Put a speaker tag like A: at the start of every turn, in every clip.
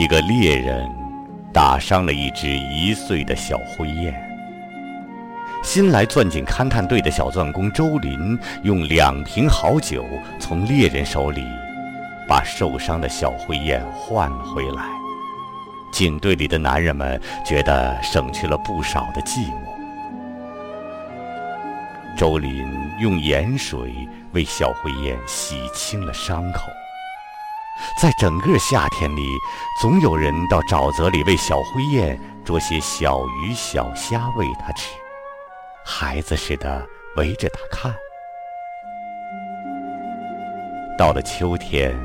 A: 一个猎人打伤了一只一岁的小灰雁。新来钻井勘探队的小钻工周林用两瓶好酒从猎人手里把受伤的小灰雁换回来。井队里的男人们觉得省去了不少的寂寞。周林用盐水为小灰雁洗清了伤口。在整个夏天里，总有人到沼泽里为小灰雁捉些小鱼小虾喂它吃，孩子似的围着它看。到了秋天，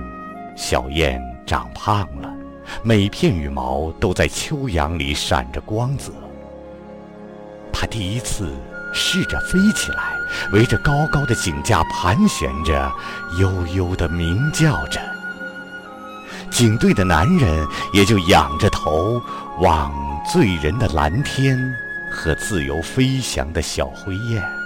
A: 小雁长胖了，每片羽毛都在秋阳里闪着光泽。它第一次试着飞起来，围着高高的井架盘旋着，悠悠地鸣叫着。警队的男人也就仰着头望醉人的蓝天和自由飞翔的小灰雁。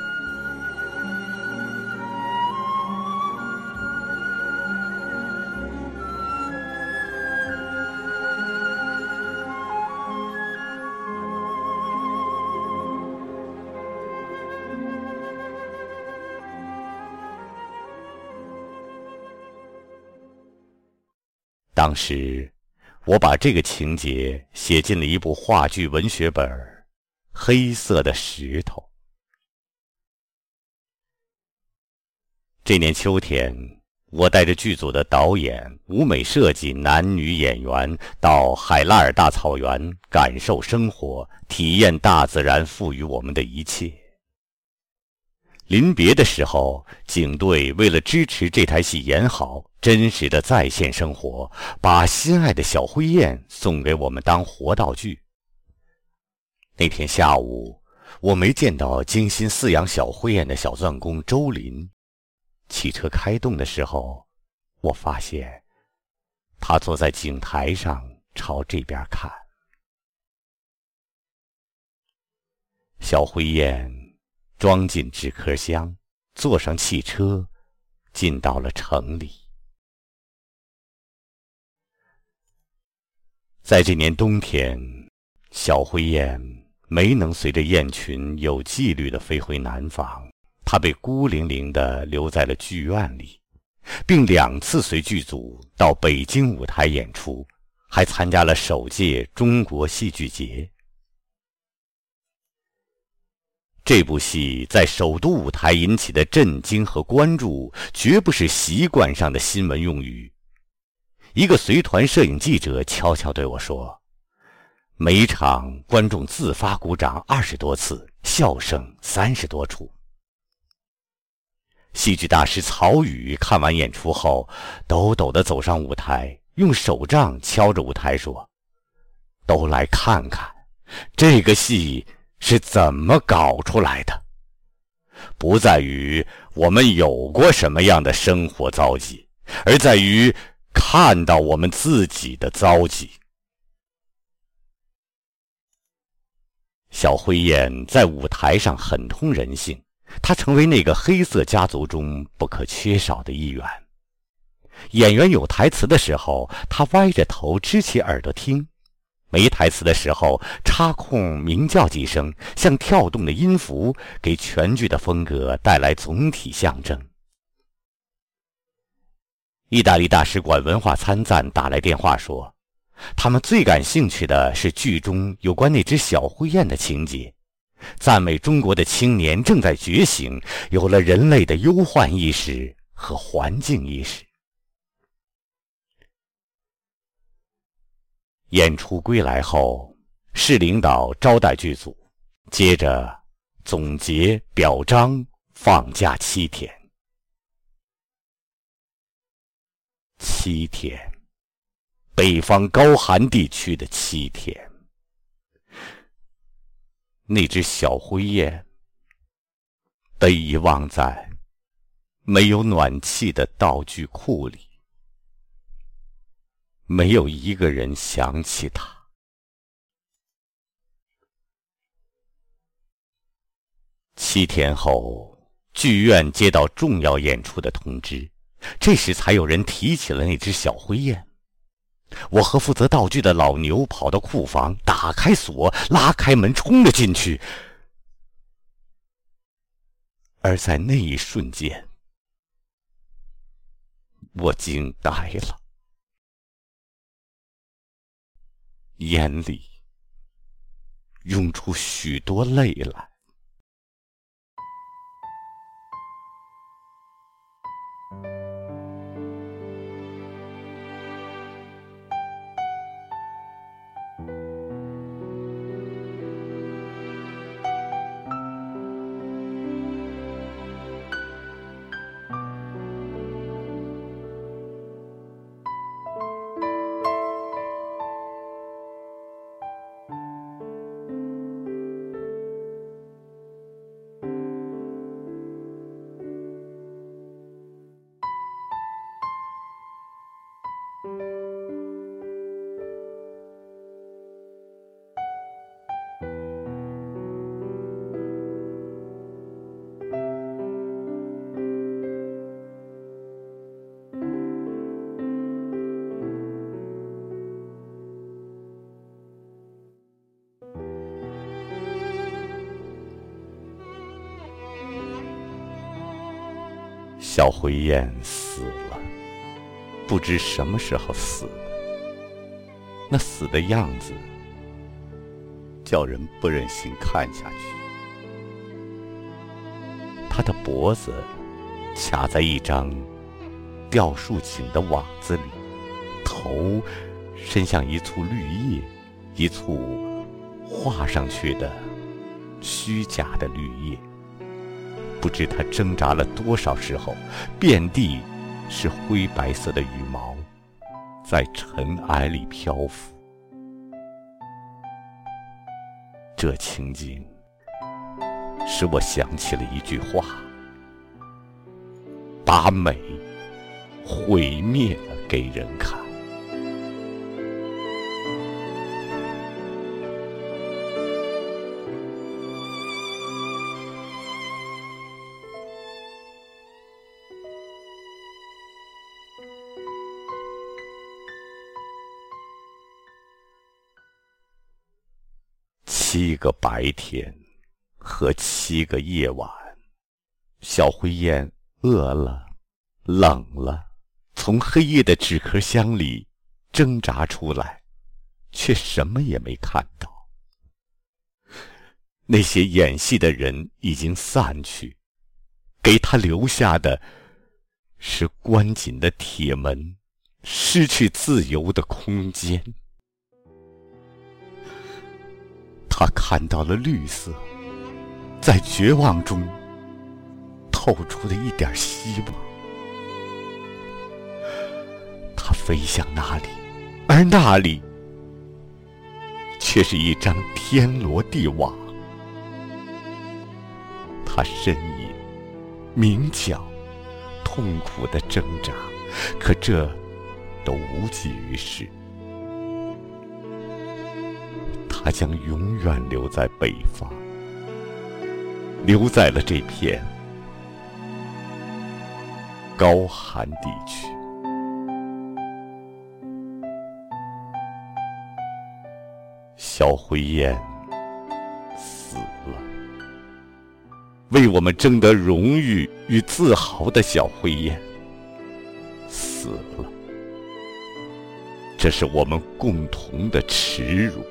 A: 当时，我把这个情节写进了一部话剧文学本《黑色的石头》。这年秋天，我带着剧组的导演、舞美设计、男女演员到海拉尔大草原感受生活，体验大自然赋予我们的一切。临别的时候，警队为了支持这台戏演好。真实的在线生活，把心爱的小灰雁送给我们当活道具。那天下午，我没见到精心饲养小灰雁的小钻工周林。汽车开动的时候，我发现他坐在井台上朝这边看。小灰雁装进纸壳箱，坐上汽车，进到了城里。在这年冬天，小灰雁没能随着雁群有纪律地飞回南方，它被孤零零地留在了剧院里，并两次随剧组到北京舞台演出，还参加了首届中国戏剧节。这部戏在首都舞台引起的震惊和关注，绝不是习惯上的新闻用语。一个随团摄影记者悄悄对我说：“每场观众自发鼓掌二十多次，笑声三十多处。”戏剧大师曹禺看完演出后，抖抖地走上舞台，用手杖敲着舞台说：“都来看看，这个戏是怎么搞出来的。不在于我们有过什么样的生活遭际，而在于……”看到我们自己的遭际，小灰雁在舞台上很通人性，它成为那个黑色家族中不可缺少的一员。演员有台词的时候，它歪着头支起耳朵听；没台词的时候，插空鸣叫几声，像跳动的音符，给全剧的风格带来总体象征。意大利大使馆文化参赞打来电话说，他们最感兴趣的是剧中有关那只小灰雁的情节，赞美中国的青年正在觉醒，有了人类的忧患意识和环境意识。演出归来后，市领导招待剧组，接着总结表彰，放假七天。七天，北方高寒地区的七天，那只小灰雁被遗忘在没有暖气的道具库里，没有一个人想起它。七天后，剧院接到重要演出的通知。这时才有人提起了那只小灰雁。我和负责道具的老牛跑到库房，打开锁，拉开门，冲了进去。而在那一瞬间，我惊呆了，眼里涌出许多泪来。小灰雁死了，不知什么时候死的。那死的样子，叫人不忍心看下去。它的脖子卡在一张吊树锦的网子里，头伸向一簇绿叶，一簇画上去的虚假的绿叶。不知他挣扎了多少时候，遍地是灰白色的羽毛，在尘埃里漂浮。这情景使我想起了一句话：把美毁灭了给人看。七个白天和七个夜晚，小灰雁饿了、冷了，从黑夜的纸壳箱里挣扎出来，却什么也没看到。那些演戏的人已经散去，给他留下的是关紧的铁门，失去自由的空间。他看到了绿色，在绝望中透出了一点希望。他飞向那里，而那里却是一张天罗地网。他呻吟、鸣叫、痛苦的挣扎，可这都无济于事。他将永远留在北方，留在了这片高寒地区。小灰雁死了，为我们争得荣誉与自豪的小灰雁死了，这是我们共同的耻辱。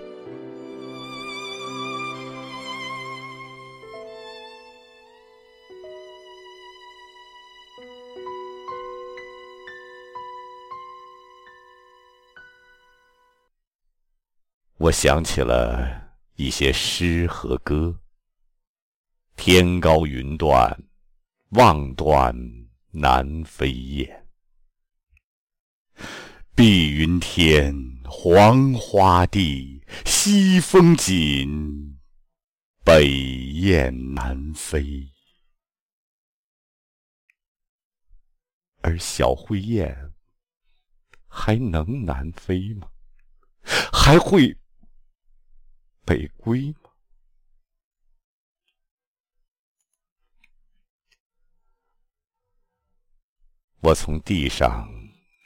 A: 我想起了一些诗和歌。天高云断，望断南飞雁。碧云天，黄花地，西风紧，北雁南飞。而小灰雁还能南飞吗？还会？北归吗？我从地上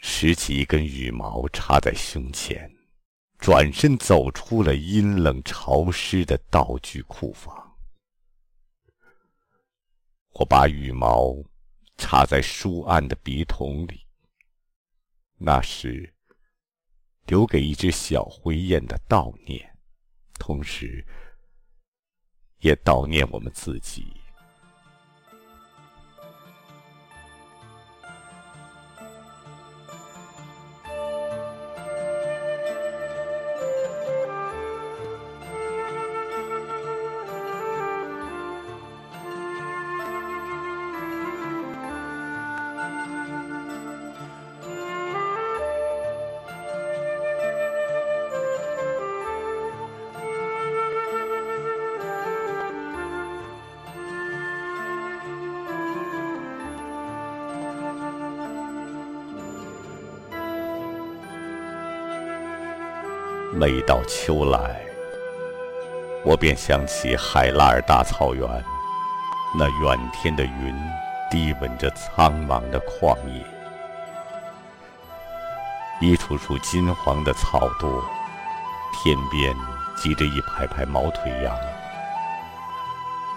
A: 拾起一根羽毛插在胸前，转身走出了阴冷潮湿的道具库房。我把羽毛插在书案的笔筒里，那是留给一只小灰雁的悼念，同时也悼念我们自己。每到秋来，我便想起海拉尔大草原，那远天的云低吻着苍茫的旷野，一处处金黄的草垛，天边积着一排排毛腿羊，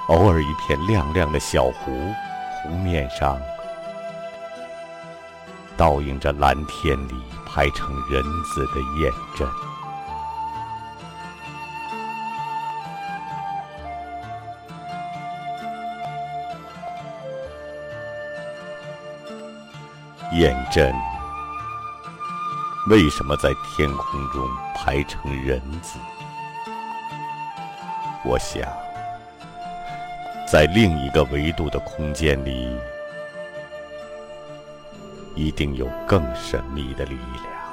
A: 偶尔一片亮亮的小湖，湖面上倒映着蓝天里排成人字的雁阵。雁阵为什么在天空中排成人字？我想，在另一个维度的空间里，一定有更神秘的力量。